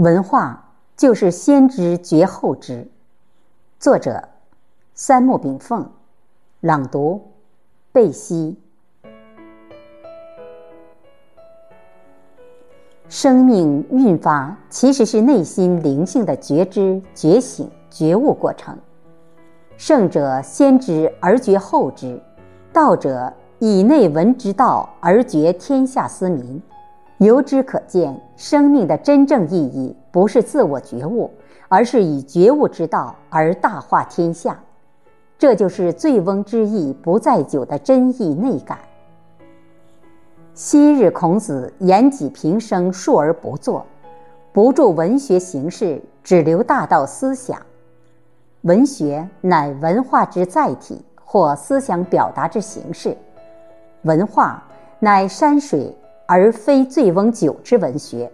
文化就是先知绝后知。作者：三木炳凤。朗读：贝西。生命运发其实是内心灵性的觉知、觉醒、觉悟过程。圣者先知而觉后知，道者以内闻之道而觉天下思民。由之可见，生命的真正意义不是自我觉悟，而是以觉悟之道而大化天下。这就是醉翁之意不在酒的真意内感。昔日孔子言己平生述而不作，不著文学形式，只留大道思想。文学乃文化之载体，或思想表达之形式。文化乃山水。而非醉翁酒之文学，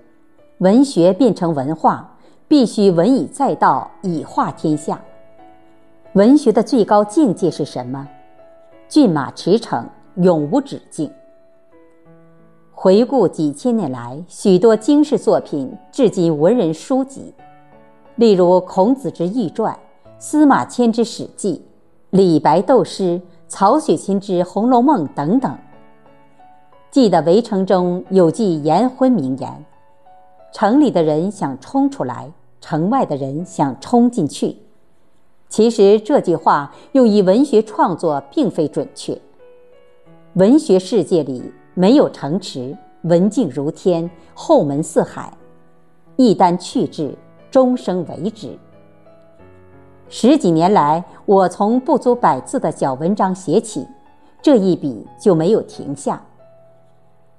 文学变成文化，必须文以载道，以化天下。文学的最高境界是什么？骏马驰骋，永无止境。回顾几千年来许多经世作品，至今文人书籍，例如孔子之易传、司马迁之史记、李白斗诗、曹雪芹之《红楼梦》等等。记得《围城》中有句颜昏名言：“城里的人想冲出来，城外的人想冲进去。”其实这句话用于文学创作并非准确。文学世界里没有城池，文静如天，后门似海，一旦去之，终生为之。十几年来，我从不足百字的小文章写起，这一笔就没有停下。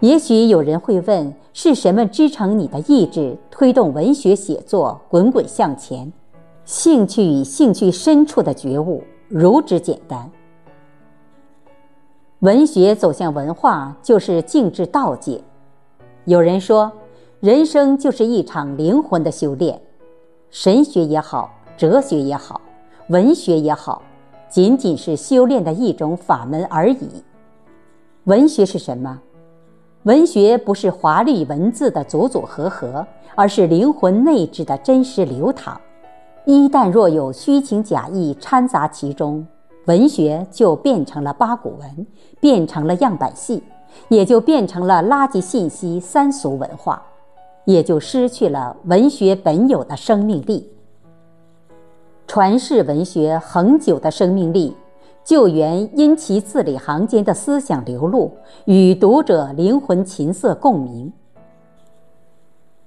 也许有人会问：是什么支撑你的意志，推动文学写作滚滚向前？兴趣与兴趣深处的觉悟，如之简单。文学走向文化，就是静至道界。有人说，人生就是一场灵魂的修炼。神学也好，哲学也好，文学也好，仅仅是修炼的一种法门而已。文学是什么？文学不是华丽文字的组组合合，而是灵魂内质的真实流淌。一旦若有虚情假意掺杂其中，文学就变成了八股文，变成了样板戏，也就变成了垃圾信息、三俗文化，也就失去了文学本有的生命力。传世文学恒久的生命力。救援因其字里行间的思想流露，与读者灵魂琴瑟共鸣。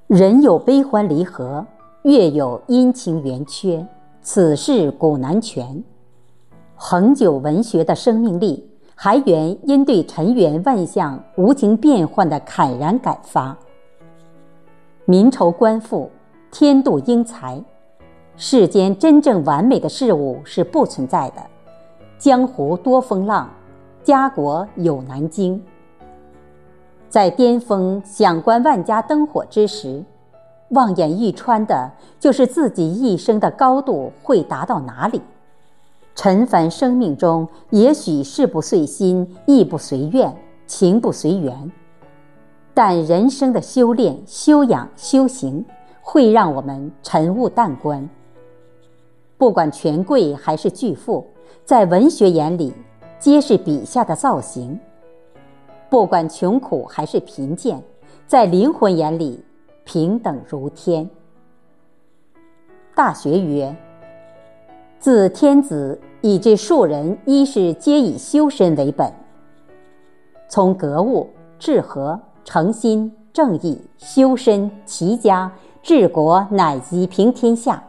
人有悲欢离合，月有阴晴圆缺，此事古难全。恒久文学的生命力，还源因对尘缘万象无情变幻的慨然感发。民愁官复，天妒英才，世间真正完美的事物是不存在的。江湖多风浪，家国有难经。在巅峰享观万家灯火之时，望眼欲穿的就是自己一生的高度会达到哪里。尘凡生命中，也许事不遂心，意不随愿，情不随缘，但人生的修炼、修养、修行，会让我们晨雾淡观。不管权贵还是巨富。在文学眼里，皆是笔下的造型。不管穷苦还是贫贱，在灵魂眼里，平等如天。大学曰：“自天子以至庶人，一是皆以修身为本。从格物、治和、诚心、正义、修身、齐家、治国，乃及平天下。”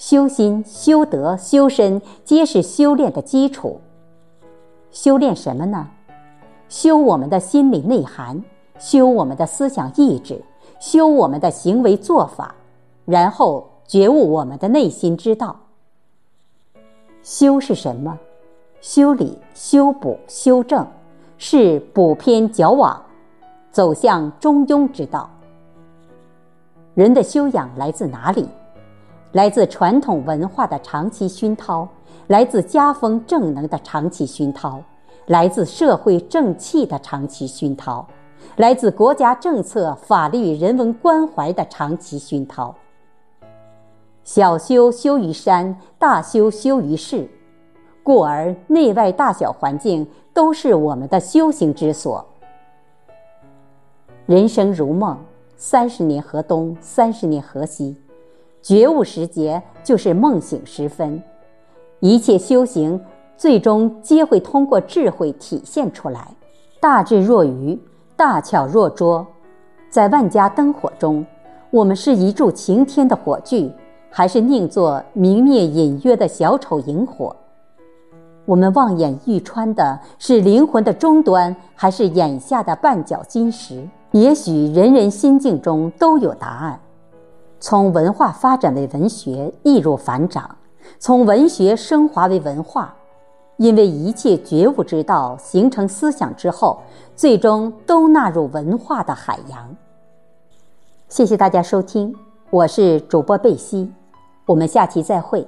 修心、修德、修身，皆是修炼的基础。修炼什么呢？修我们的心理内涵，修我们的思想意志，修我们的行为做法，然后觉悟我们的内心之道。修是什么？修理、修补、修正，是补偏矫枉，走向中庸之道。人的修养来自哪里？来自传统文化的长期熏陶，来自家风正能的长期熏陶，来自社会正气的长期熏陶，来自国家政策、法律、人文关怀的长期熏陶。小修修于山，大修修于世，故而内外大小环境都是我们的修行之所。人生如梦，三十年河东，三十年河西，觉悟时节就是梦醒时分。一切修行最终皆会通过智慧体现出来。大智若愚，大巧若拙，在万家灯火中，我们是一柱擎天的火炬。还是宁做明灭隐约的小丑萤火？我们望眼欲穿的是灵魂的终端，还是眼下的绊脚金石？也许人人心境中都有答案。从文化发展为文学，易如反掌；从文学升华为文化，因为一切觉悟之道形成思想之后，最终都纳入文化的海洋。谢谢大家收听，我是主播贝西。我们下期再会。